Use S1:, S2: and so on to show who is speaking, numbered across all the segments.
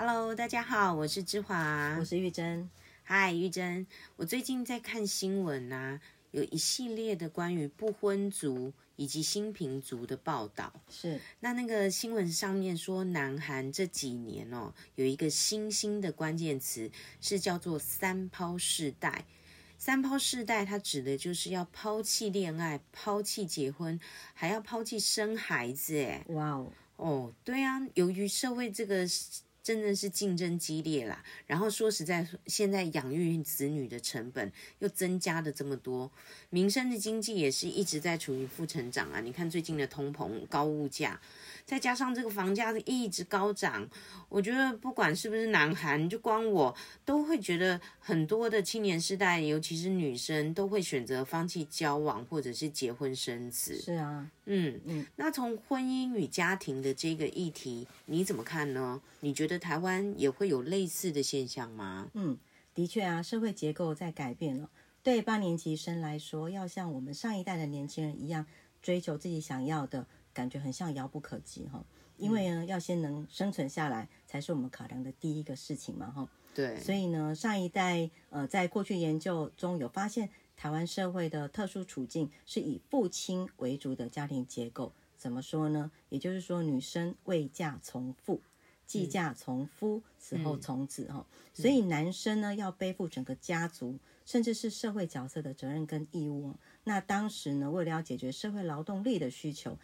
S1: Hello，大家好，我是芝华，
S2: 我是玉珍。
S1: 嗨，玉珍，我最近在看新闻啊，有一系列的关于不婚族以及新贫族的报道。
S2: 是，
S1: 那那个新闻上面说，南韩这几年哦，有一个新兴的关键词是叫做“三抛世代”。三抛世代，它指的就是要抛弃恋爱、抛弃结婚，还要抛弃生孩子。哎，
S2: 哇哦，
S1: 哦，对啊，由于社会这个。真的是竞争激烈啦，然后说实在，现在养育子女的成本又增加了这么多，民生的经济也是一直在处于负成长啊。你看最近的通膨、高物价。再加上这个房价一直高涨，我觉得不管是不是南韩，就光我都会觉得很多的青年世代，尤其是女生，都会选择放弃交往或者是结婚生子。
S2: 是啊，
S1: 嗯嗯。那从婚姻与家庭的这个议题，你怎么看呢？你觉得台湾也会有类似的现象吗？
S2: 嗯，的确啊，社会结构在改变了。对八年级生来说，要像我们上一代的年轻人一样，追求自己想要的。感觉很像遥不可及哈，因为呢，要先能生存下来，才是我们考量的第一个事情嘛哈。
S1: 对，
S2: 所以呢，上一代呃，在过去研究中有发现，台湾社会的特殊处境是以父亲为主的家庭结构。怎么说呢？也就是说，女生未嫁从父，继嫁从夫，死后从子哈。所以男生呢，要背负整个家族，甚至是社会角色的责任跟义务。那当时呢，为了要解决社会劳动力的需求。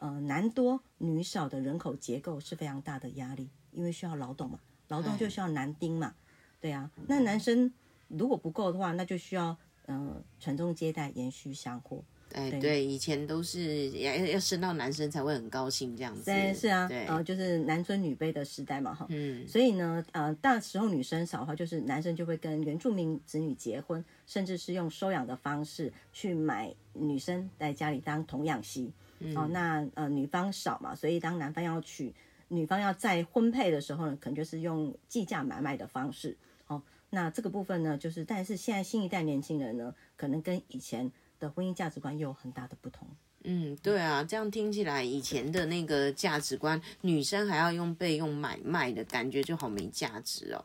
S2: 呃，男多女少的人口结构是非常大的压力，因为需要劳动嘛，劳动就需要男丁嘛，对啊，那男生如果不够的话，那就需要呃传宗接代，延续香火。
S1: 哎，对，以前都是要要生到男生才会很高兴这样子。
S2: 对，是啊，
S1: 对，
S2: 就是男尊女卑的时代嘛，哈。嗯。所以呢，呃，大时候女生少的话，就是男生就会跟原住民子女结婚，甚至是用收养的方式去买女生在家里当童养媳。哦，那呃，女方少嘛，所以当男方要娶女方要再婚配的时候呢，可能就是用计价买卖的方式。哦，那这个部分呢，就是但是现在新一代年轻人呢，可能跟以前的婚姻价值观又有很大的不同。
S1: 嗯，对啊，这样听起来以前的那个价值观，女生还要用备用买卖的感觉就好没价值哦。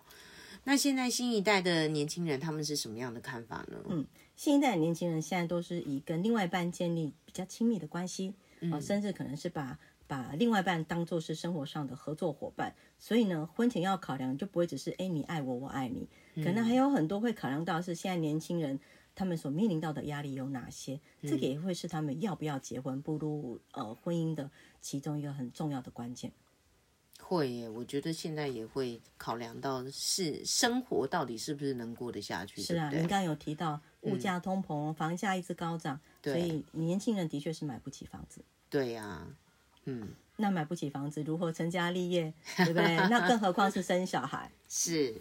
S1: 那现在新一代的年轻人他们是什么样的看法呢？
S2: 嗯，新一代的年轻人现在都是以跟另外一半建立比较亲密的关系。啊，甚至可能是把把另外一半当做是生活上的合作伙伴，所以呢，婚前要考量就不会只是哎你爱我我爱你，可能还有很多会考量到是现在年轻人他们所面临到的压力有哪些，这个也会是他们要不要结婚步入呃婚姻的其中一个很重要的关键。
S1: 会耶，我觉得现在也会考量到是生活到底是不是能过得下去。
S2: 是啊，您刚刚有提到物价通膨，房价一直高涨，所以年轻人的确是买不起房子。
S1: 对呀，嗯，
S2: 那买不起房子，如何成家立业，对不对？那更何况是生小孩，
S1: 是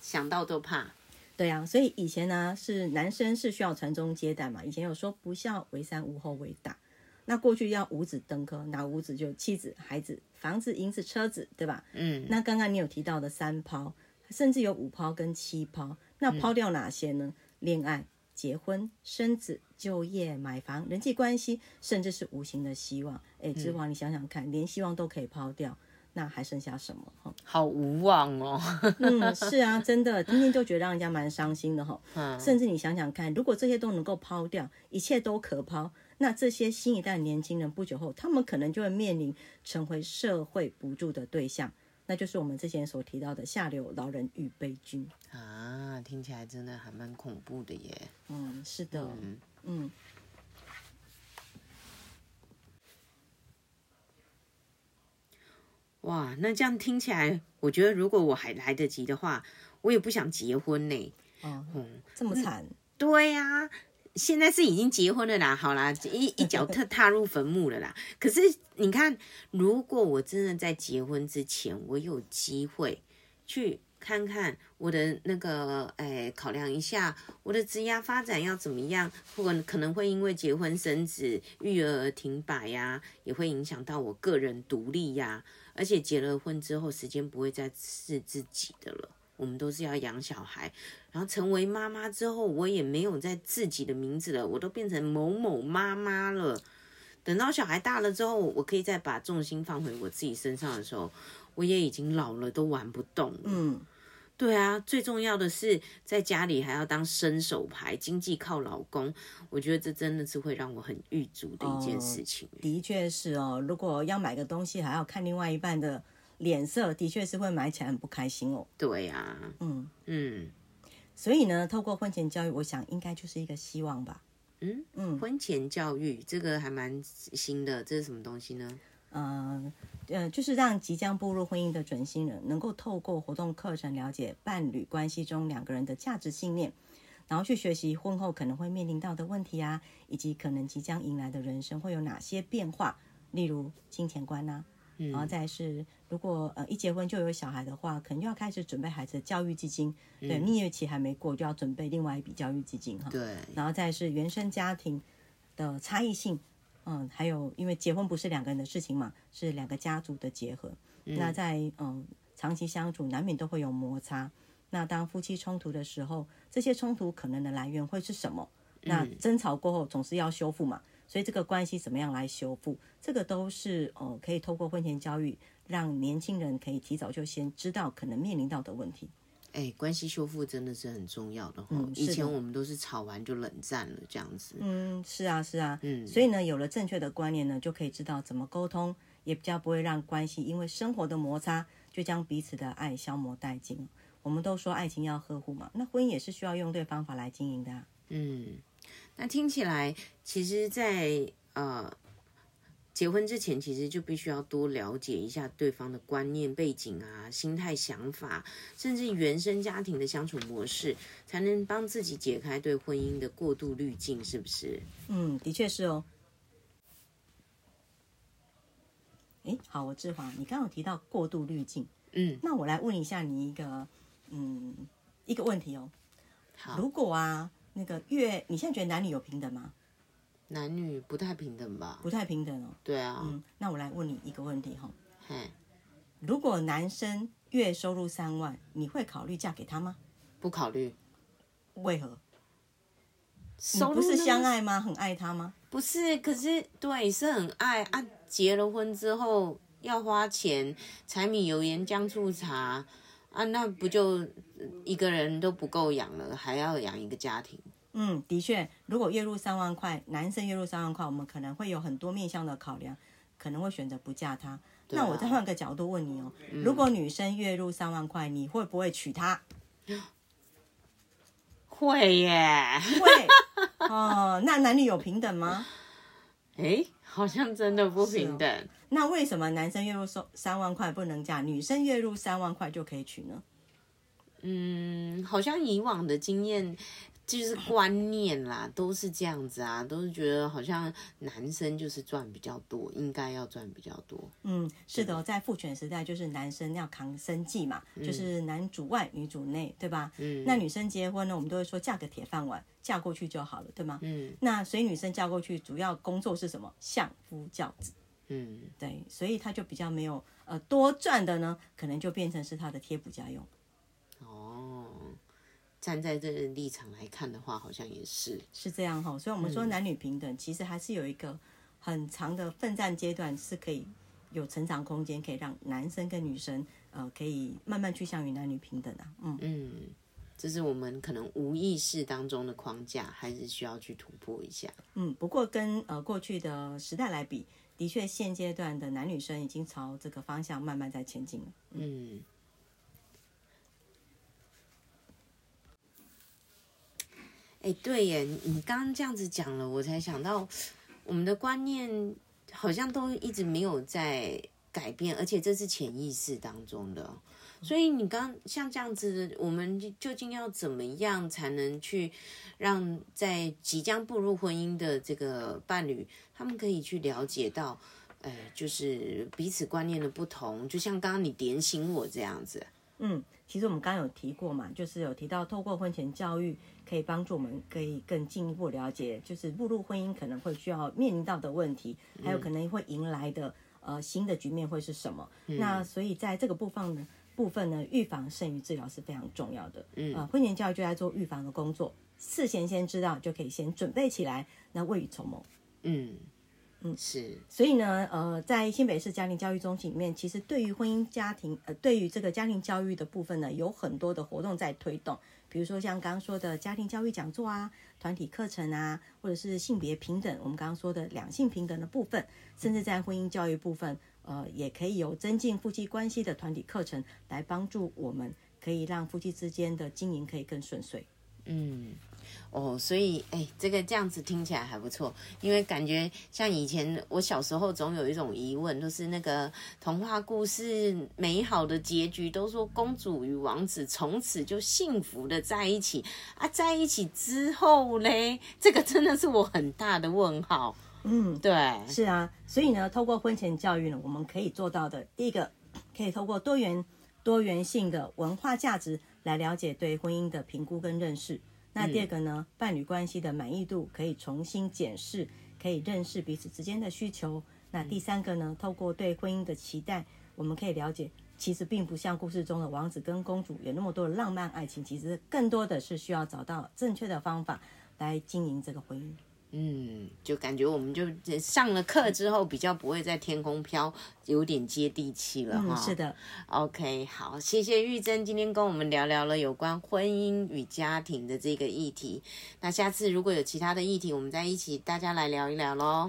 S1: 想到都怕。
S2: 对呀，所以以前呢，是男生是需要传宗接代嘛。以前有说不孝为三，无后为大。那过去要五子登科，哪五子就妻子、孩子、房子、银子、车子，对吧？嗯。那刚刚你有提到的三抛，甚至有五抛跟七抛，那抛掉哪些呢？恋爱。结婚、生子、就业、买房、人际关系，甚至是无形的希望。哎，芝华，你想想看，连希望都可以抛掉，那还剩下什么？哈，
S1: 好无望哦。
S2: 嗯，是啊，真的，今天就觉得让人家蛮伤心的哈。嗯，甚至你想想看，如果这些都能够抛掉，一切都可抛，那这些新一代年轻人不久后，他们可能就会面临成为社会补助的对象。那就是我们之前所提到的下流老人与悲君
S1: 啊，听起来真的还蛮恐怖的耶。
S2: 嗯，是的，嗯。
S1: 哇，那这样听起来，我觉得如果我还来得及的话，我也不想结婚呢。
S2: 哦，这么惨？
S1: 对呀。现在是已经结婚了啦，好啦，一一脚踏 踏入坟墓了啦。可是你看，如果我真的在结婚之前，我有机会去看看我的那个，哎，考量一下我的职业发展要怎么样，或者可能会因为结婚生子、育儿而停摆呀，也会影响到我个人独立呀。而且结了婚之后，时间不会再是自己的了。我们都是要养小孩，然后成为妈妈之后，我也没有在自己的名字了，我都变成某某妈妈了。等到小孩大了之后，我可以再把重心放回我自己身上的时候，我也已经老了，都玩不动。
S2: 嗯，
S1: 对啊，最重要的是在家里还要当伸手牌，经济靠老公，我觉得这真的是会让我很郁足的一件事情。
S2: 的确是哦。如果要买个东西还要看另外一半的脸色，的确是会买起来很不开心哦。
S1: 对啊，
S2: 嗯，
S1: 嗯
S2: 所以呢，透过婚前教育，我想应该就是一个希望吧。
S1: 嗯
S2: 嗯
S1: 婚前教育这个还蛮新的，这是什么东西呢？
S2: 呃呃，就是让即将步入婚姻的准新人能够透过活动课程了解伴侣关系中两个人的价值信念，然后去学习婚后可能会面临到的问题啊，以及可能即将迎来的人生会有哪些变化，例如金钱观呐、然后再是，如果呃一结婚就有小孩的话，可能就要开始准备孩子的教育基金。对，蜜月期还没过，就要准备另外一笔教育基金哈。
S1: 对，
S2: 然后再是原生家庭的差异性，嗯，还有因为结婚不是两个人的事情嘛，是两个家族的结合。那在嗯长期相处，难免都会有摩擦。那当夫妻冲突的时候，这些冲突可能的来源会是什么？那争吵过后总是要修复嘛，所以这个关系怎么样来修复，这个都是哦可以透过婚前教育，让年轻人可以提早就先知道可能面临到的问题。
S1: 哎，关系修复真的是很重要的哈。
S2: 嗯
S1: 以前我们都是吵完就冷战了这样子。
S2: 嗯，是啊，是啊，
S1: 嗯
S2: 所以呢，有了正确的观念呢，就可以知道怎么沟通，也比较不会让关系因为生活的摩擦就将彼此的爱消磨殆尽。我们都说爱情要呵护嘛，那婚姻也是需要用对方法来经营的啊。
S1: 嗯，那听起来，其实在，呃结婚之前，其实就必须要多了解一下对方的观念、背景啊、心态、想法，甚至原生家庭的相处模式，才能帮自己解开对婚姻的过度滤镜，是不是？
S2: 嗯，的确是哦。哎，好，我志华，你刚刚有提到过度滤镜，
S1: 嗯，
S2: 那我来问一下你一个，嗯，一个问题哦。
S1: 好，
S2: 如果啊，那个越你现在觉得男女有平等吗？
S1: 男女不太平等吧？
S2: 不太平等哦。
S1: 对啊，
S2: 嗯，那我来问你一个问题哈、
S1: 嘿，
S2: 如果男生月收入三万，你会考虑嫁给他吗？
S1: 不考虑。
S2: 为何？你
S1: 收入
S2: 不是相爱吗？很爱他吗？
S1: 不是，可是对是很爱啊。结了婚之后要花钱，柴米油盐酱醋茶啊，那不就一个人都不够养了，还要养一个家庭？
S2: 嗯，的确，如果月入三万块，男生月入三万块，我们可能会有很多面向的考量，可能会选择不嫁他。那
S1: 啊
S2: 我再换个角度问你哦，
S1: 嗯
S2: 如果女生月入三万块，你会不会娶她？
S1: 会耶，
S2: 会 哦。那男女有平等吗？
S1: 哎，好像真的不平等。
S2: 那为什么男生月入收三万块不能嫁，女生月入三万块就可以娶呢？
S1: 嗯，好像以往的经验就是观念啦，都是这样子啊，都是觉得好像男生就是赚比较多，应该要赚比较多。
S2: 嗯，是的哦，在父权时代，就是男生要扛生计嘛，就是男主外女主内，对吧？
S1: 嗯，
S2: 那女生结婚呢，我们都会说嫁个铁饭碗，嫁过去就好了，对吗？
S1: 嗯
S2: 那所以女生嫁过去，主要工作是什么？相夫教子，
S1: 嗯，
S2: 对，所以她就比较没有呃多赚的呢，可能就变成是她的贴补家用。
S1: 哦，站在这个立场来看的话，好像也是。
S2: 是这样哈、所以我们说男女平等，其实还是有一个很长的奋战阶段，是可以有成长空间，可以让男生跟女生呃可以慢慢趋向于男女平等啊。嗯，
S1: 嗯，这是我们可能无意识当中的框架，还是需要去突破一下。
S2: 嗯，不过跟呃过去的时代来比，的确现阶段的男女生已经朝这个方向慢慢在前进了。
S1: 嗯。哎，对耶，你刚刚这样子讲了，我才想到，我们的观念好像都一直没有在改变，而且这是潜意识当中的。所以你刚像这样子，我们究竟要怎么样才能去让在即将步入婚姻的这个伴侣，他们可以去了解到，呃，就是彼此观念的不同，就像刚刚你点醒我这样子。
S2: 嗯，其实我们刚刚有提过嘛，就是有提到透过婚前教育可以帮助我们可以更进一步了解，就是步入婚姻可能会需要面临到的问题，还有可能会迎来的呃新的局面会是什么。那所以在这个部分呢，部分呢，预防胜于治疗是非常重要的。嗯，呃，婚前教育就在做预防的工作，事先先知道就可以先准备起来，那未雨绸缪。
S1: 嗯，
S2: 嗯，
S1: 是，
S2: 所以呢，呃，在新北市家庭教育中心里面，其实对于婚姻家庭，呃，对于这个家庭教育的部分呢，有很多的活动在推动，比如说像刚刚说的家庭教育讲座啊、团体课程啊，或者是性别平等，我们刚刚说的两性平等的部分，甚至在婚姻教育部分，呃，也可以有增进夫妻关系的团体课程，来帮助我们可以让夫妻之间的经营可以更顺遂。
S1: 嗯。哦，所以哎，这个这样子听起来还不错，因为感觉像以前我小时候总有一种疑问，就是那个童话故事美好的结局，都说公主与王子从此就幸福的在一起啊，在一起之后嘞，这个真的是我很大的问号。
S2: 嗯，
S1: 对，
S2: 是啊，所以呢，透过婚前教育呢，我们可以做到的第一个，可以透过多元多元性的文化价值来了解对婚姻的评估跟认识。那第二个呢，伴侣关系的满意度可以重新检视，可以认识彼此之间的需求。那第三个呢，透过对婚姻的期待，我们可以了解，其实并不像故事中的王子跟公主有那么多的浪漫爱情，其实更多的是需要找到正确的方法来经营这个婚姻。
S1: 嗯，就感觉我们就上了课之后，比较不会在天空飘，有点接地气了哈。
S2: 是的
S1: ，OK，好，谢谢玉珍今天跟我们聊聊了有关婚姻与家庭的这个议题。那下次如果有其他的议题，我们再一起大家来聊一聊喽。